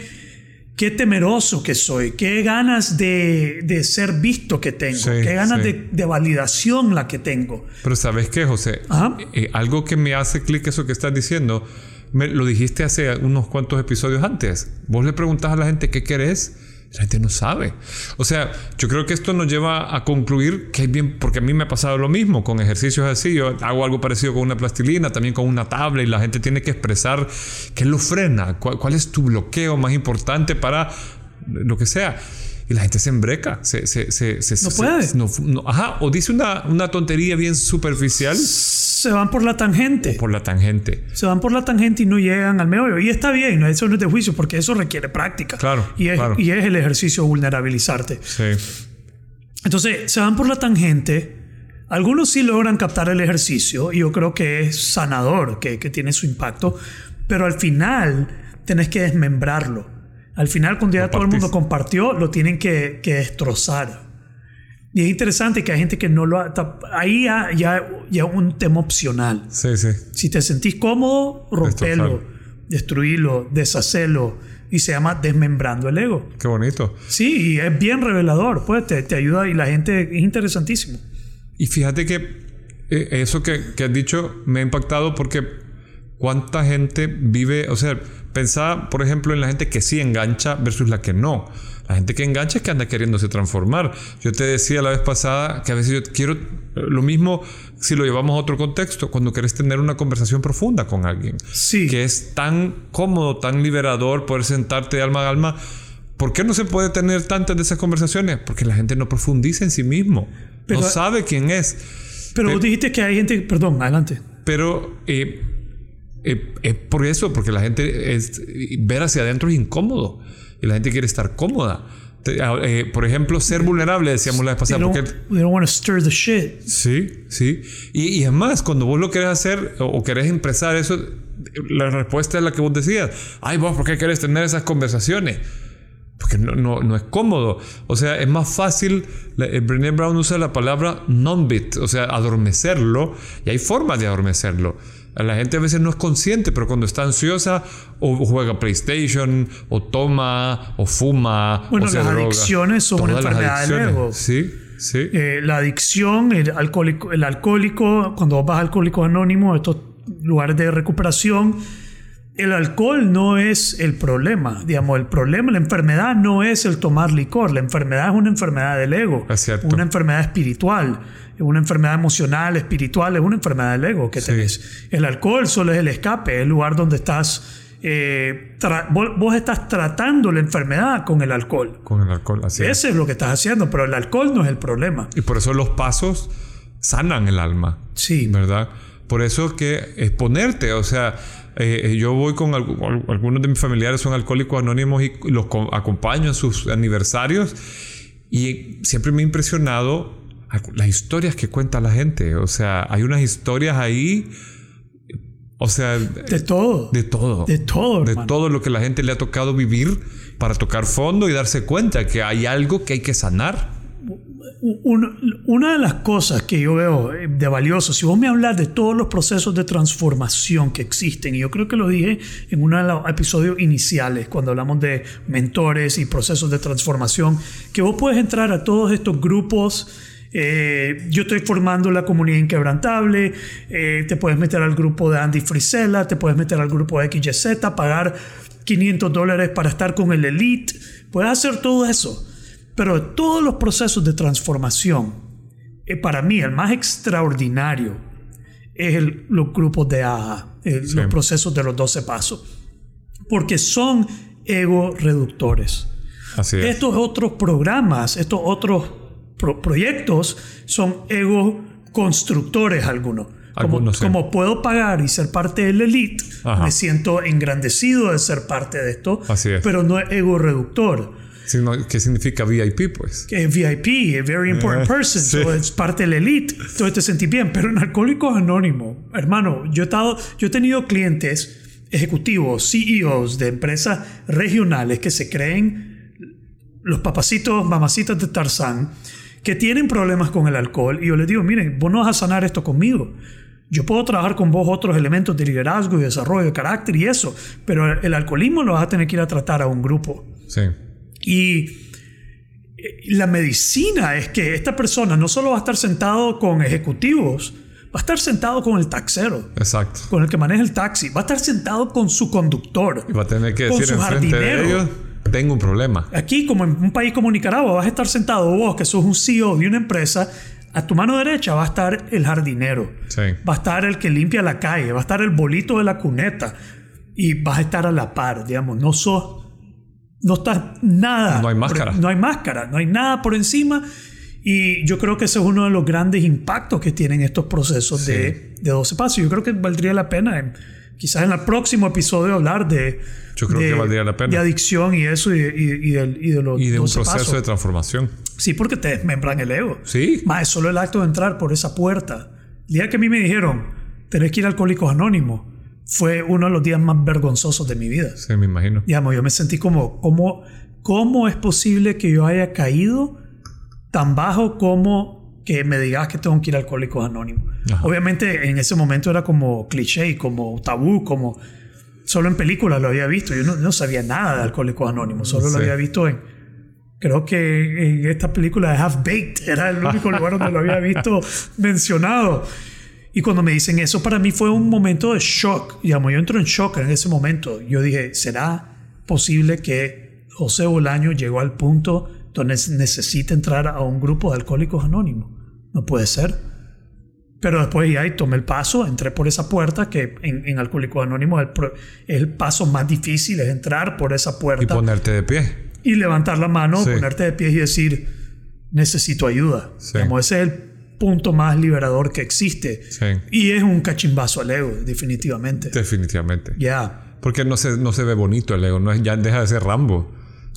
qué temeroso que soy, qué ganas de, de ser visto que tengo, Sí, qué ganas sí. de, de validación la que tengo. Pero ¿sabes qué, José? Ajá. Eh, algo que me hace clic eso que estás diciendo, me, lo dijiste hace unos cuantos episodios antes. Vos le preguntás a la gente qué querés, la gente no sabe. O sea, yo creo que esto nos lleva a concluir que es bien, porque a mí me ha pasado lo mismo con ejercicios así. Yo hago algo parecido con una plastilina, también con una tabla, y la gente tiene que expresar qué lo frena, cuál, cuál es tu bloqueo más importante para lo que sea. Y la gente se embreca, se, se, se, se- No se- puede. no- no- ajá, o dice una, una tontería bien superficial Se van por la tangente. por la tangente. Se van por la tangente y no llegan al meollo. Y está bien, eso no es de juicio, porque eso requiere práctica. Claro, Y es, claro. y es el ejercicio vulnerabilizarte. Sí. Entonces, se van por la tangente. Algunos sí logran captar el ejercicio y yo creo que es sanador, que, que tiene su impacto, pero al final tenés que desmembrarlo. Al final, cuando ya todo el mundo compartió, lo tienen que, que destrozar. Y es interesante que hay gente que no lo... ha- Ahí ya, ya, ya un tema opcional. Sí, sí. Si te sentís cómodo, rompelo, destruirlo, deshacelo. Y se llama desmembrando el ego. Qué bonito. Sí, y es bien revelador, pues te, te ayuda y la gente es interesantísimo. Y fíjate que eh, eso que, que has dicho me ha impactado porque cuánta gente vive, o sea, pensaba, por ejemplo, en la gente que sí engancha versus la que no. La gente que engancha es que anda queriéndose transformar. Yo te decía la vez pasada que a veces yo quiero eh, lo mismo si lo llevamos a otro contexto, cuando quieres tener una conversación profunda con alguien. Sí. Que es tan cómodo, tan liberador poder sentarte de alma a alma. ¿Por qué no se puede tener tantas de esas conversaciones? Porque la gente no profundiza en sí mismo. Pero- no sabe quién es. Pero Pe- vos dijiste que hay gente, perdón, adelante. Pero eh, eh, es por eso, porque la gente es, ver hacia adentro es incómodo. Y la gente quiere estar cómoda. Te- ah, eh, por ejemplo, ser vulnerable, decíamos la vez They pasada. don't, Porque, they don't want to stir the shit. sí, sí. Y, y es más, cuando vos lo querés hacer o, o querés expresar eso, la respuesta es la que vos decías. Ay, vos, ¿por qué querés tener esas conversaciones? Porque no, no, no es cómodo. O sea, es más fácil. la- eh, Brené Brown usa la palabra non-bit, o sea, adormecerlo. Y hay formas de adormecerlo. La gente a veces no es consciente, pero cuando está ansiosa, o juega PlayStation, o toma, o fuma, Bueno, o se las droga. adicciones son una Todas las enfermedad del ego. Sí. Sí. Eh, la adicción, el alcohólico, el alcohólico, cuando vas a Alcohólicos Anónimos, estos lugares de recuperación, el alcohol no es el problema. Digamos, el problema, la enfermedad no es el tomar licor. La enfermedad es una enfermedad del ego. Es. Una enfermedad espiritual. Es una enfermedad emocional, espiritual. Es una enfermedad del ego que Sí. tenés. El alcohol solo es el escape, el lugar donde estás. eh, vos, vos estás tratando la enfermedad con el alcohol. Con el alcohol, así es. Ese es lo que estás haciendo, pero el alcohol no es el problema. Y por eso los pasos sanan el alma. Sí. ¿verdad? Por eso que exponerte, o sea, eh, eh, yo voy con al- algunos de mis familiares son alcohólicos anónimos y los co- acompaño en sus aniversarios y siempre me ha impresionado las historias que cuenta la gente, o sea, hay unas historias ahí, o sea, De todo. de todo, De todo, de hermano. todo lo que la gente le ha tocado vivir para tocar fondo y darse cuenta que hay algo que hay que sanar. Un- una de las cosas que yo veo eh, de valioso, si vos me hablas de todos los procesos de transformación que existen, y yo creo que lo dije en uno de los episodios iniciales, cuando hablamos de mentores y procesos de transformación, que vos puedes entrar a todos estos grupos. eh, yo estoy formando la comunidad inquebrantable, eh, te puedes meter al grupo de Andy Frisella, te puedes meter al grupo de XYZ, pagar 500 dólares para estar con el Elite, puedes hacer todo eso. Pero de todos los procesos de transformación, eh, para mí el más extraordinario es el- los grupos de AHA, eh, Sí. los procesos de los 12 pasos, porque son ego reductores. Así es. Estos otros programas, estos otros pro- proyectos son ego constructores algunos. Como, Algunos, sí. como puedo pagar y ser parte del elite, Ajá. me siento engrandecido de ser parte de esto, Así es. pero no es ego reductor Sino- ¿Qué significa VIP, pues? que VIP, es very important Eh, person, sí. so es parte de la elite, entonces te sentí bien. Pero en Alcohólicos Anónimos, hermano, yo he, estado, yo he tenido clientes ejecutivos, CEOs de empresas regionales que se creen los papacitos, mamacitas de Tarzán, que tienen problemas con el alcohol. Y yo les digo, miren, vos no vas a sanar esto conmigo. Yo puedo trabajar con vos otros elementos de liderazgo y desarrollo de carácter y eso, pero el alcoholismo lo vas a tener que ir a tratar a un grupo. Sí. Y eh, la medicina es que esta persona no solo va a estar sentado con ejecutivos, va a estar sentado con el taxero, Exacto. con el que maneja el taxi, va a estar sentado con su conductor. Y va a tener que Con decir su enfrente de jardinero. ellos, tengo un problema. Aquí, como en un país como Nicaragua, vas a estar sentado vos, que sos un CEO de una empresa, a tu mano derecha va a estar el jardinero, Sí. va a estar el que limpia la calle, va a estar el bolito de la cuneta y vas a estar a la par, digamos, no sos, no estás nada. No hay máscara. por- no hay máscara, no hay nada por encima. Y yo creo que ese es uno de los grandes impactos que tienen estos procesos de, de 12 pasos. Yo creo que valdría la pena, en- quizás en el próximo episodio, hablar de, Yo creo de- que valdría la pena. de adicción y eso, y, y- y del- y de los Y de un 12 proceso pasos. de transformación. Sí, porque te desmembran el ego. Sí. Más es solo el acto de entrar por esa puerta. El día que a mí me dijeron, tenés que ir a Alcohólicos Anónimos, fue uno de los días más vergonzosos de mi vida. Sí, me imagino. Digamos, yo me sentí como, como, ¿cómo es posible que yo haya caído tan bajo como que me digas que tengo que ir a Alcohólicos Anónimos? Ajá. Obviamente en ese momento era como cliché, como tabú, como solo en películas lo había visto. Yo no, no sabía nada de Alcohólicos Anónimos, solo lo había visto en, creo que en esta película de Half Baked era el único lugar donde lo había visto mencionado. Y cuando me dicen eso, para mí fue un momento de shock. Digamos, yo entro en shock en ese momento. Yo dije, ¿será posible que José Bolaño llegó al punto donde necesita entrar a un grupo de alcohólicos anónimos? No puede ser. Pero después ya ahí tomé el paso, entré por esa puerta, que en, en Alcohólicos Anónimos el, el paso más difícil es entrar por esa Y puerta ponerte de pie. y levantar la mano, Sí. ponerte de pie y decir, necesito ayuda. Sí. Digamos, ese es el punto más liberador que existe. Sí. Y es un cachimbazo al ego, definitivamente. Definitivamente. Ya. Porque no se, no se ve bonito el ego. No es, ya deja de ser Rambo.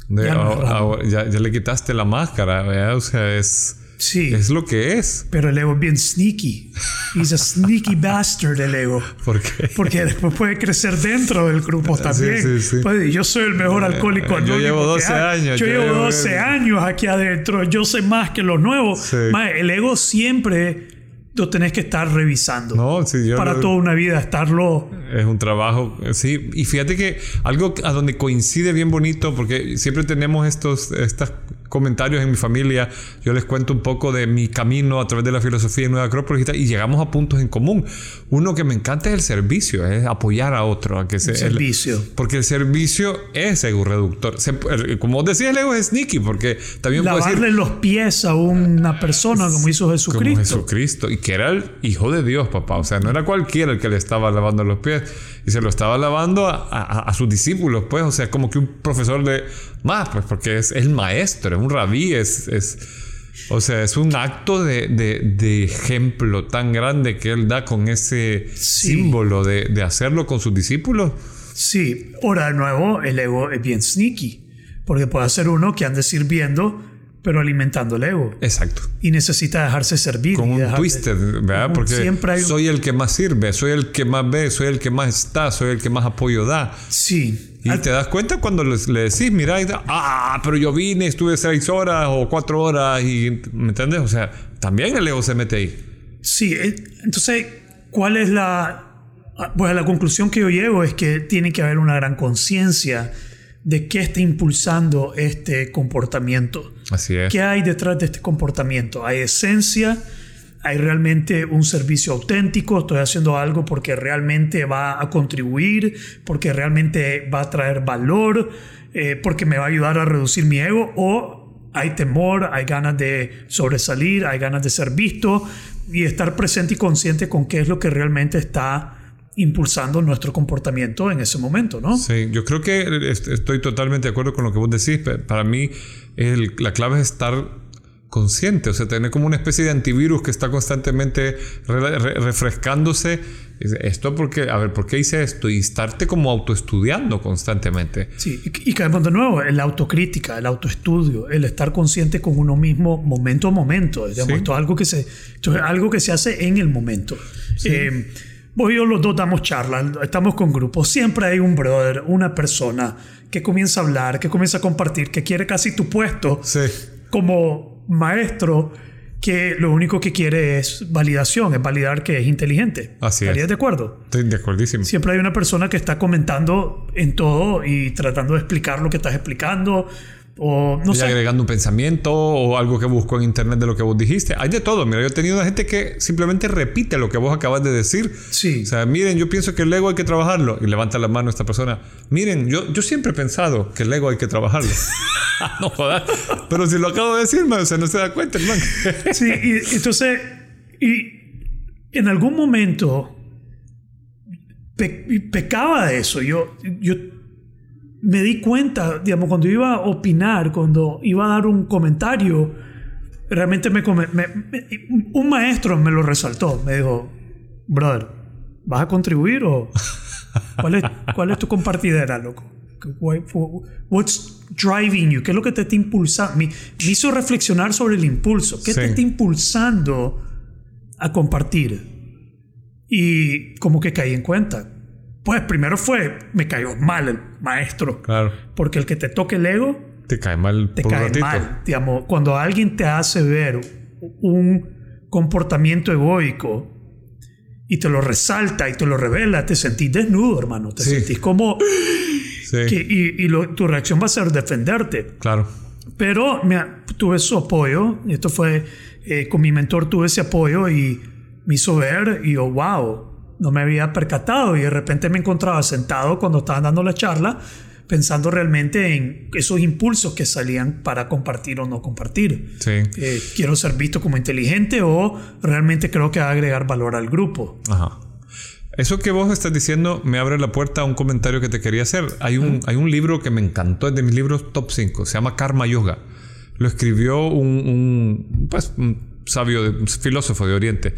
De- Ya no Rambo. ahora- ya, ya le quitaste la máscara. ¿verdad? O sea, es, Sí. es lo que es. Pero el ego es bien sneaky. He's a sneaky bastard, el ego. Porque Porque después puede crecer dentro del grupo también. sí, sí. Puede- yo soy el mejor alcohólico yo llevo que 12 hay. años, Yo yo llevo llevo- 12 años aquí adentro. Yo sé más que los nuevos. Sí. Mae, el ego siempre lo tenés que estar revisando. No, sí, yo para lo- toda una vida estarlo. Es un trabajo, eh, sí. Y fíjate que algo a donde coincide bien bonito, porque siempre tenemos estos, estas comentarios en mi familia, yo les cuento un poco de mi camino a través de la filosofía en Nueva Acrópolis y, llegamos a puntos en común. Uno que me encanta es el servicio, es apoyar a otro. A que se, el servicio. porque el servicio es ego reductor. como decías, el ego es sneaky, porque también Lavarle los pies a una persona como hizo Jesucristo. Como Jesucristo, y que era el hijo de Dios, papá. O sea, no era cualquiera el que le estaba lavando los pies, y se lo estaba lavando a, sus discípulos, pues. O sea, como que un profesor de más, pues, porque es el maestro, es un rabí, es, es o sea, es un acto de, de, ejemplo tan grande que él da con ese símbolo de, de, hacerlo con sus discípulos. Sí, ahora de nuevo, el ego es bien sneaky, porque puede ser uno que ande sirviendo pero alimentando el ego. Exacto. Y necesita dejarse servir. Con un twisted, ¿verdad? Porque siempre soy el que más sirve, soy el que más ve, soy el que más está, soy el que más apoyo da. Sí. Y te das cuenta cuando le, decís, mira, ah, pero yo vine, estuve seis horas o cuatro horas y, ¿me entiendes? O sea, también el ego se mete ahí. Sí, eh, entonces, ¿cuál es la... Pues la conclusión que yo llego es que tiene que haber una gran conciencia de qué está impulsando este comportamiento. Así es. ¿Qué hay detrás de este comportamiento? ¿Hay esencia? ¿Hay realmente un servicio auténtico? ¿Estoy haciendo algo porque realmente va a contribuir? ¿Porque realmente va a traer valor? Eh, ¿Porque me va a ayudar a reducir mi ego? ¿O hay temor? ¿Hay ganas de sobresalir? ¿Hay ganas de ser visto? Y estar presente y consciente con qué es lo que realmente está impulsando nuestro comportamiento en ese momento, ¿no? Sí, yo creo que estoy totalmente de acuerdo con lo que vos decís. Para mí, la clave es estar consciente, o sea, tener como una especie de antivirus que está constantemente refrescándose. Esto porque, a ver, ¿por qué hice esto? Y estarte como autoestudiando constantemente. Sí, y, caemos de nuevo la autocrítica, el autoestudio, el estar consciente con uno mismo momento a momento. Esto, es algo que se, es algo que se hace en el momento. Sí. Eh, Vos y yo los dos damos charlas, estamos con grupos. Siempre hay un brother, una persona que comienza a hablar, que comienza a compartir, que quiere casi tu puesto como maestro, que lo único que quiere es validación, es validar que es inteligente. Así ¿Estarías de acuerdo? Estoy de acuerdísimo. Siempre hay una persona que está comentando en todo y tratando de explicar lo que estás explicando o no y agregando un pensamiento o algo que busco en internet de lo que vos dijiste. Hay de todo. Mira, yo he tenido gente que simplemente repite lo que vos acabas de decir. Sí. O sea, miren, yo pienso que el ego hay que trabajarlo. Y levanta la mano esta persona. Miren, yo, yo siempre he pensado que el ego hay que trabajarlo. no jodas. Pero si lo acabo de decir, man, o sea, no se da cuenta, hermano. sí, y entonces, y en algún momento pecaba de eso. Yo, yo me di cuenta, digamos, cuando iba a opinar, cuando iba a dar un comentario, realmente me, un maestro me lo resaltó. Me dijo, brother, ¿vas a contribuir o cuál es, cuál es tu compartidera, loco? What's driving you? ¿Qué es lo que te está impulsando? Me, hizo reflexionar sobre el impulso. ¿Qué te está impulsando a compartir? Y como que caí en cuenta pues primero fue, me cayó mal el maestro. Claro. Porque el que te toque el ego. Te cae mal. Te cae mal. Digamos, cuando alguien te hace ver un comportamiento egoico y te lo resalta y te lo revela, te sentís desnudo, hermano. Te sentís como. Sí. y, tu reacción va a ser defenderte. Claro. Pero me, tuve su apoyo. Esto fue. Eh, con mi mentor tuve ese apoyo y me hizo ver y yo, wow no me había percatado y de repente me encontraba sentado cuando estaban dando la charla pensando realmente en esos impulsos que salían para compartir o no compartir. Sí. Eh, quiero ser visto como inteligente o realmente creo que va a agregar valor al grupo. Ajá. Eso que vos estás diciendo me abre la puerta a un comentario que te quería hacer. Hay un, hay un libro que me encantó, es de mis libros top 5, se llama Karma Yoga. Lo escribió un, un, pues, un sabio, un filósofo de Oriente,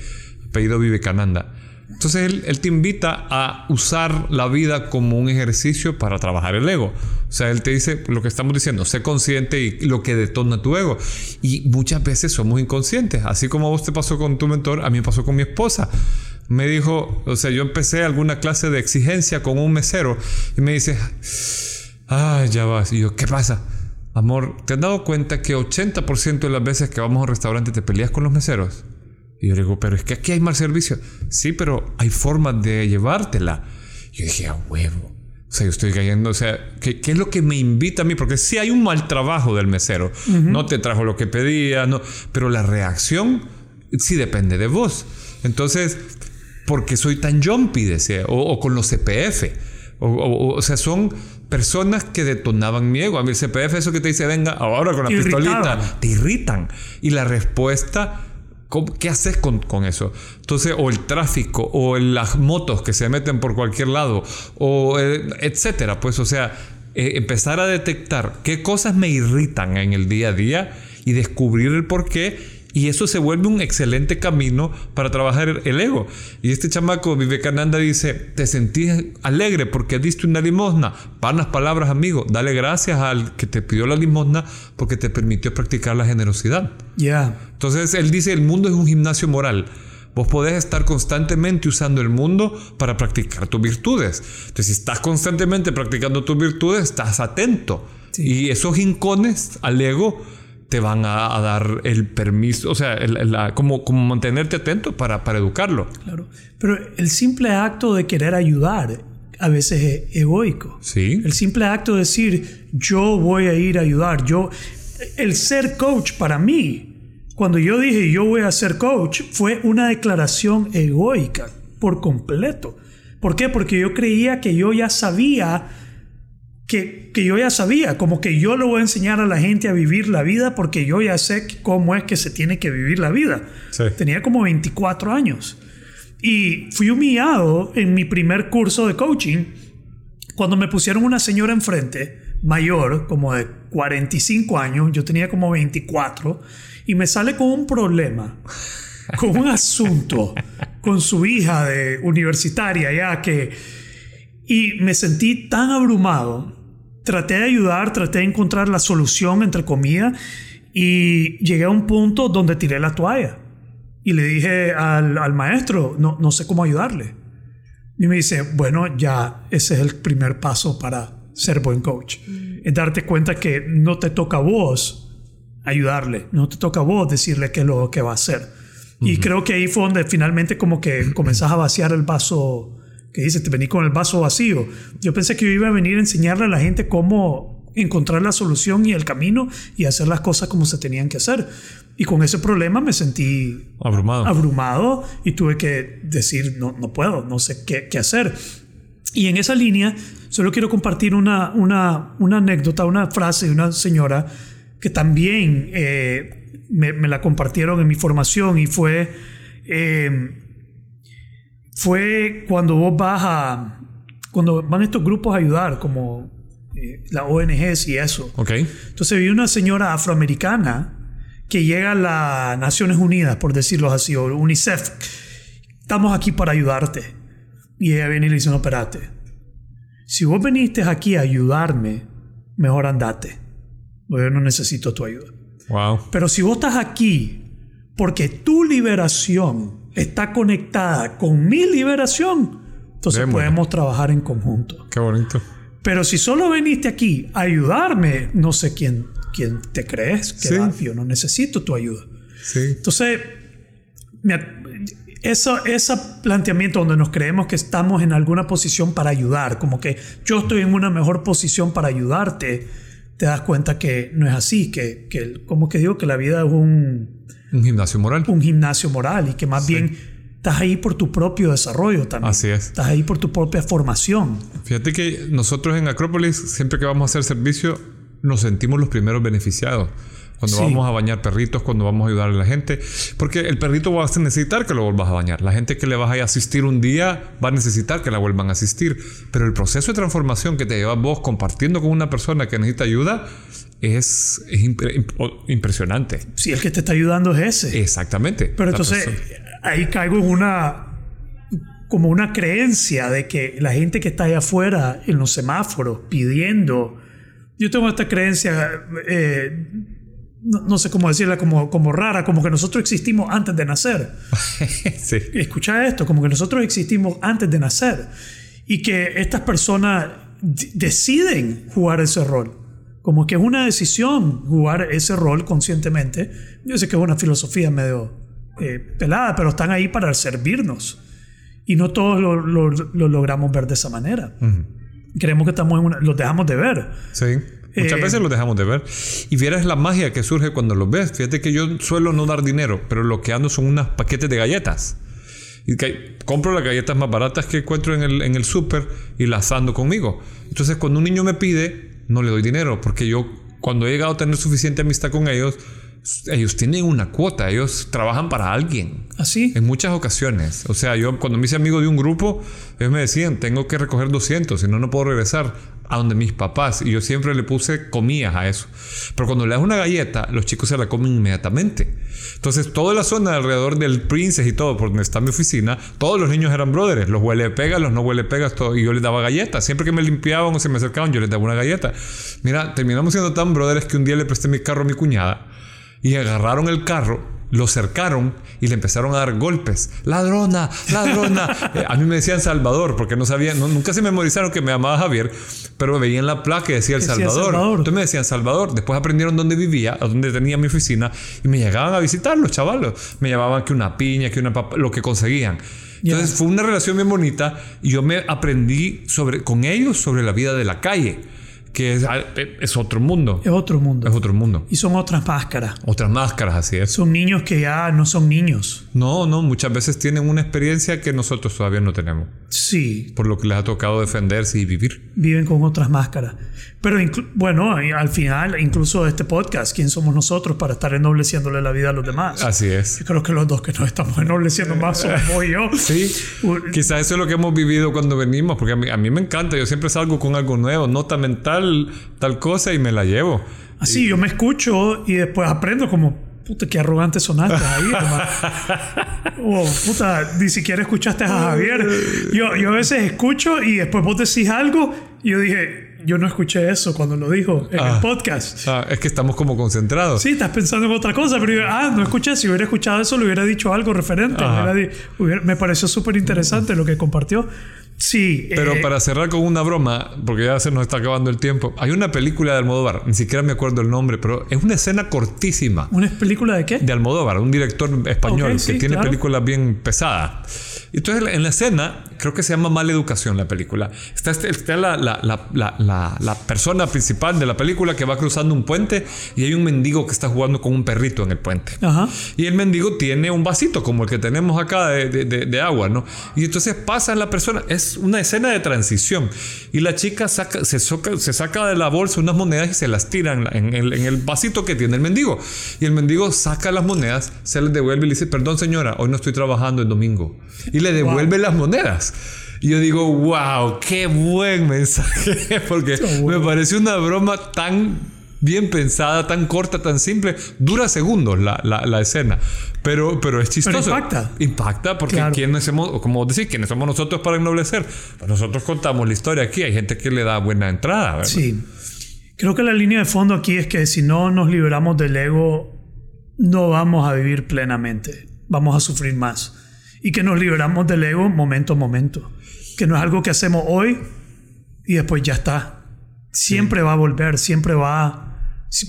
apellido Vivekananda. Entonces él, te invita a usar la vida como un ejercicio para trabajar el ego. O sea, él te dice lo que estamos diciendo, sé consciente y lo que detona tu ego. Y muchas veces somos inconscientes. Así como a vos te pasó con tu mentor, a mí me pasó con mi esposa. Me dijo, o sea, yo empecé alguna clase de exigencia con un mesero y me dice, ay, ya vas. Y yo, ¿qué pasa? Amor, ¿te has dado cuenta que 80% de las veces que vamos a un restaurante te peleas con los meseros? Y yo le digo, pero es que aquí hay mal servicio. Sí, pero hay formas de llevártela. Yo dije, a huevo. O sea, yo estoy cayendo, o sea, ¿qué, ¿qué, es lo que me invita a mí? Porque si hay un mal trabajo del mesero, no te trajo lo que pedía, no, pero la reacción sí depende de vos. Entonces, ¿por qué soy tan jumpy? Decía, o, o con los CPF. O, o, o, sea, son personas que detonaban mi ego. A mí el CPF, eso que te dice, venga, ahora con la pistolita, te irritan. Y la respuesta ¿Qué haces con, con, eso? Entonces, o el tráfico, o las motos que se meten por cualquier lado, o eh, etcétera. Pues, o sea, eh, empezar a detectar qué cosas me irritan en el día a día y descubrir el por qué y eso se vuelve un excelente camino para trabajar el ego. Y este chamaco Vivekananda dice, te sentís alegre porque diste una limosna. Van las palabras, amigo. Dale gracias al que te pidió la limosna porque te permitió practicar la generosidad. Ya. Entonces él dice, el mundo es un gimnasio moral. Vos podés estar constantemente usando el mundo para practicar tus virtudes. Entonces, si estás constantemente practicando tus virtudes, estás atento. Sí. Y esos rincones al ego te van a, a, dar el permiso, o sea, el, la, como, como mantenerte atento para, para educarlo. Claro, pero el simple acto de querer ayudar a veces es egoico. Sí. El simple acto de decir, yo voy a ir a ayudar, yo, el ser coach para mí, cuando yo dije yo voy a ser coach, fue una declaración egoica por completo. ¿Por qué? Porque yo creía que yo ya sabía que, que, yo ya sabía, como que yo le voy a enseñar a la gente a vivir la vida porque yo ya sé cómo es que se tiene que vivir la vida. Sí. Tenía como 24 años. Y fui humillado en mi primer curso de coaching cuando me pusieron una señora enfrente, mayor, como de 45 años, yo tenía como 24, y me sale con un problema, con un asunto, con su hija de universitaria ya que... Y me sentí tan abrumado traté de ayudar, traté de encontrar la solución, entre comillas, y llegué a un punto donde tiré la toalla. Y le dije al, al maestro, no, no sé cómo ayudarle. Y me dice, bueno, ya ese es el primer paso para ser buen coach. Es darte cuenta que no te toca a vos ayudarle, no te toca a vos decirle qué es lo que va a hacer. Uh -huh. Y creo que ahí fue donde finalmente como que comenzás a vaciar el vaso que dice, te vení con el vaso vacío. Yo pensé que yo iba a venir a enseñarle a la gente cómo encontrar la solución y el camino y hacer las cosas como se tenían que hacer. Y con ese problema me sentí abrumado, abrumado y tuve que decir, no, no puedo, no sé qué, qué hacer. Y en esa línea, solo quiero compartir una, una, una anécdota, una frase de una señora que también eh, me, me, la compartieron en mi formación y fue... Eh, fue cuando vos vas a. Cuando van estos grupos a ayudar, como eh, la ONGs y eso. Ok. Entonces vi una señora afroamericana que llega a las Naciones Unidas, por decirlo así, o UNICEF. Estamos aquí para ayudarte. Y ella viene y le dice: No, espérate. Si vos viniste aquí a ayudarme, mejor andate. Yo no necesito tu ayuda. Wow. Pero si vos estás aquí porque tu liberación está conectada con mi liberación, entonces podemos trabajar en conjunto. Qué bonito. Pero si solo viniste aquí a ayudarme, no sé quién, quién te crees que Sí. yo no necesito tu ayuda. Sí. Entonces, ese planteamiento donde nos creemos que estamos en alguna posición para ayudar, como que yo estoy en una mejor posición para ayudarte, te das cuenta que no es así, que, que como que digo que la vida es un, Un gimnasio moral. un gimnasio moral y que más Sí. bien estás ahí por tu propio desarrollo también. Así es. Estás ahí por tu propia formación. Fíjate que nosotros en Acrópolis, siempre que vamos a hacer servicio, nos sentimos los primeros beneficiados. Cuando Sí. vamos a bañar perritos, cuando vamos a ayudar a la gente. Porque el perrito va a necesitar que lo vuelvas a bañar. La gente que le vas a asistir un día va a necesitar que la vuelvan a asistir. Pero el proceso de transformación que te llevas vos compartiendo con una persona que necesita ayuda es, es impre- imp- impresionante. Si el que te está ayudando es ese. Exactamente. Pero entonces persona- ahí caigo en una como una creencia de que la gente que está allá afuera en los semáforos pidiendo, yo tengo esta creencia, eh, no, no sé cómo decirla, como, como rara, como que nosotros existimos antes de nacer. sí. Escucha esto, como que nosotros existimos antes de nacer y que estas personas deciden jugar ese rol. Como que es una decisión jugar ese rol conscientemente. Yo sé que es una filosofía medio eh, pelada, pero están ahí para servirnos. Y no todos lo, lo- lo logramos ver de esa manera. Ujú. Creemos que estamos en una... Los dejamos de ver. Sí. Muchas Eh, veces los dejamos de ver. Y vieras la magia que surge cuando los ves. Fíjate que yo suelo no dar dinero, pero lo que ando son unos paquetes de galletas. Y que compro las galletas más baratas que encuentro en el, en el súper y las ando conmigo. Entonces, cuando un niño me pide, no le doy dinero, porque yo, cuando he llegado a tener suficiente amistad con ellos, ellos tienen una cuota, ellos trabajan para alguien. Así. En muchas ocasiones. O sea, yo cuando me hice amigo de un grupo, ellos me decían, tengo que recoger 200, si no, no puedo regresar a donde mis papás. Y yo siempre le puse comillas a eso. Pero cuando le das una galleta, los chicos se la comen inmediatamente. Entonces, toda la zona alrededor del Princess y todo, por donde está mi oficina, todos los niños eran brothers. Los huele pegas, los no huele pegas. Y yo les daba galletas. Siempre que me limpiaban o se me acercaban, yo les daba una galleta. Mira, terminamos siendo tan brothers que un día le presté mi carro a mi cuñada y agarraron el carro, lo cercaron y le empezaron a dar golpes. Ladrona, ladrona. Eh, a mí me decían Salvador porque no sabían, no- nunca se memorizaron que me llamaba Javier, pero veían la placa y decía El Salvador. Salvador. Entonces me decían Salvador. Después aprendieron dónde vivía, dónde tenía mi oficina y me llegaban a visitar los chavalos. Me llamaban que una piña, que una papa, lo que conseguían. Entonces fue una relación bien bonita y yo me aprendí sobre, con ellos sobre la vida de la calle, que es, es otro mundo. Es otro mundo. Es otro mundo. Y son otras máscaras. Otras máscaras, así es. Son niños que ya no son niños. No, no, muchas veces tienen una experiencia que nosotros todavía no tenemos, Sí, por lo que les ha tocado defenderse y vivir. viven con otras máscaras. Pero bueno, al final, incluso este podcast, ¿quién somos nosotros para estar ennobleciéndole la vida a los demás? Así es. Yo creo que los dos que nos estamos ennobleciendo más somos vos y yo. Sí, quizás eso es lo que hemos vivido cuando venimos, porque a mí, a mí me encanta, yo siempre salgo con algo nuevo, nota mental, tal cosa, y me la llevo. Así, yo me escucho y después aprendo como, puta, qué arrogante sonaste ahí, hermano. Oh, puta, ni siquiera escuchaste a Javier. Yo, yo a veces escucho y después vos decís algo y yo dije, yo no escuché eso cuando lo dijo en Ah. el podcast. Ah, es que estamos como concentrados. Sí, estás pensando en otra cosa, pero yo, ah, no escuché. Si hubiera escuchado eso, le hubiera dicho algo referente. Hubiera hubiera- me pareció súper interesante lo que compartió. Sí, Pero eh, para cerrar con una broma, porque ya se nos está acabando el tiempo, hay una película de Almodóvar, ni siquiera me acuerdo el nombre, pero es una escena cortísima. ¿una película de qué? de Almodóvar, un director español que sí, tiene claro. películas bien pesadas. Entonces, en la escena, creo que se llama Mala Educación la película. Está, este- está la, la- la- la- persona principal de la película que va cruzando un puente y hay un mendigo que está jugando con un perrito en el puente. Ajá. Y el mendigo tiene un vasito como el que tenemos acá de, de- de- de agua, ¿no? Y entonces pasa la persona, es una escena de transición. Y la chica saca, se, soca- se saca de la bolsa unas monedas y se las tira en, en el, en el vasito que tiene el mendigo. Y el mendigo saca las monedas, se las devuelve y le dice, perdón señora, hoy no estoy trabajando el domingo. Y le devuelve las monedas. Y yo digo, wow, qué buen mensaje, porque me pareció una broma tan bien pensada, tan corta, tan simple. Dura segundos la, la- la escena, pero, pero es chistoso. impacta. Impacta porque Claro. quiénes somos, como decís, quiénes somos nosotros para ennoblecer. Pues nosotros contamos la historia aquí, hay gente que le da buena entrada. ¿verdad? Sí. Creo que la línea de fondo aquí es que si no nos liberamos del ego, no vamos a vivir plenamente. Vamos a sufrir más. Y que nos liberamos del ego momento a momento. Que no es algo que hacemos hoy y después ya está. Siempre va a volver, siempre va,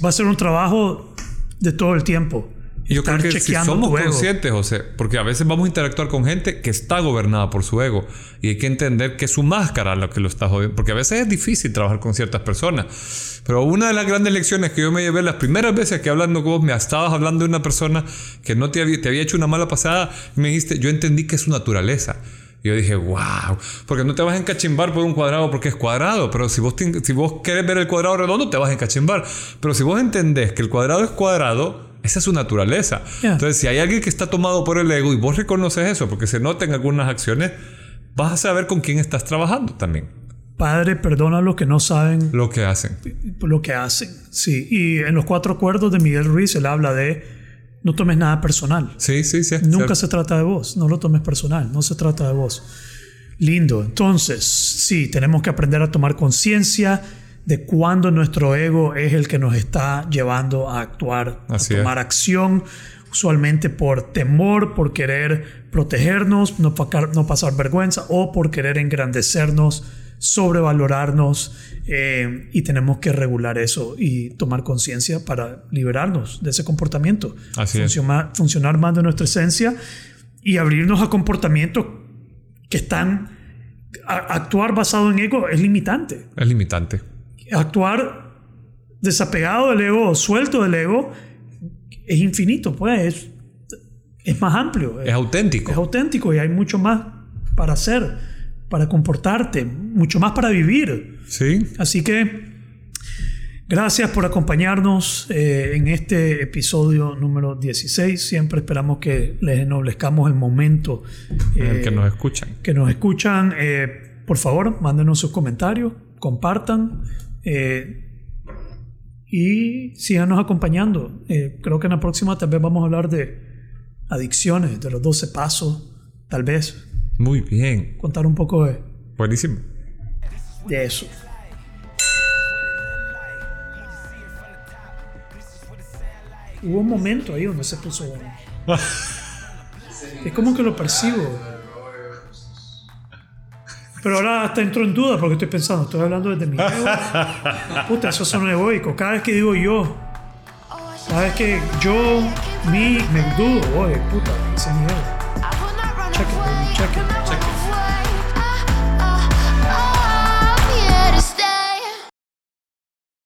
va a ser un trabajo de todo el tiempo. Y yo creo que si somos conscientes, José, porque a veces vamos a interactuar con gente que está gobernada por su ego y hay que entender que es su máscara lo que lo está jodiendo, porque a veces es difícil trabajar con ciertas personas. Pero una de las grandes lecciones que yo me llevé las primeras veces que hablando con vos me estabas hablando de una persona que no te había, te había hecho una mala pasada, me dijiste, yo entendí que es su naturaleza. Y yo dije, wow, porque no te vas a encachimbar por un cuadrado porque es cuadrado, pero si vos, te- si vos querés ver el cuadrado redondo, te vas a encachimbar. Pero si vos entendés que el cuadrado es cuadrado, esa es su naturaleza. Ya. Entonces, si hay alguien que está tomado por el ego y vos reconoces eso, porque se nota en algunas acciones, vas a saber con quién estás trabajando también, Padre, perdona a los que no saben lo que hacen. lo que hacen. Sí. Y en los cuatro acuerdos de Miguel Ruiz, él habla de no tomes nada personal. Sí, sí, sí. Nunca cierto. se trata de vos, no lo tomes personal, no se trata de vos. Lindo, entonces, sí, tenemos que aprender a tomar conciencia de cuándo nuestro ego es el que nos está llevando a actuar, Así a es. tomar acción, usualmente por temor, por querer protegernos, no, pasar vergüenza o por querer engrandecernos, sobrevalorarnos eh, y tenemos que regular eso y tomar conciencia para liberarnos de ese comportamiento Así es. funcionar más de nuestra esencia y abrirnos a comportamientos que están a- actuar basado en ego es limitante. Es limitante. Actuar desapegado del ego, suelto del ego, es infinito, pues es, es más amplio. Es auténtico. es auténtico y hay mucho más para hacer, para comportarte, mucho más para vivir. Sí. Así que gracias por acompañarnos eh, en este episodio número 16. Siempre esperamos que les enoblezcamos el momento En el eh, que nos escuchan. que nos escuchan. Eh, por favor, mándenos sus comentarios, compartan eh, y síganos acompañando. Eh, creo que en la próxima tal vez vamos a hablar de adicciones, de los 12 pasos, tal vez Muy bien. contar un poco de, Buenísimo. de eso. Hubo un momento ahí donde se puso bueno. Es como que lo percibo. Pero ahora hasta entro en duda porque estoy pensando, estoy hablando desde mi ego. Puta, eso son egoico. Cada vez que digo yo, cada vez que yo, mi, me dudo, oye, puta, ese ego. Check it, baby, check it.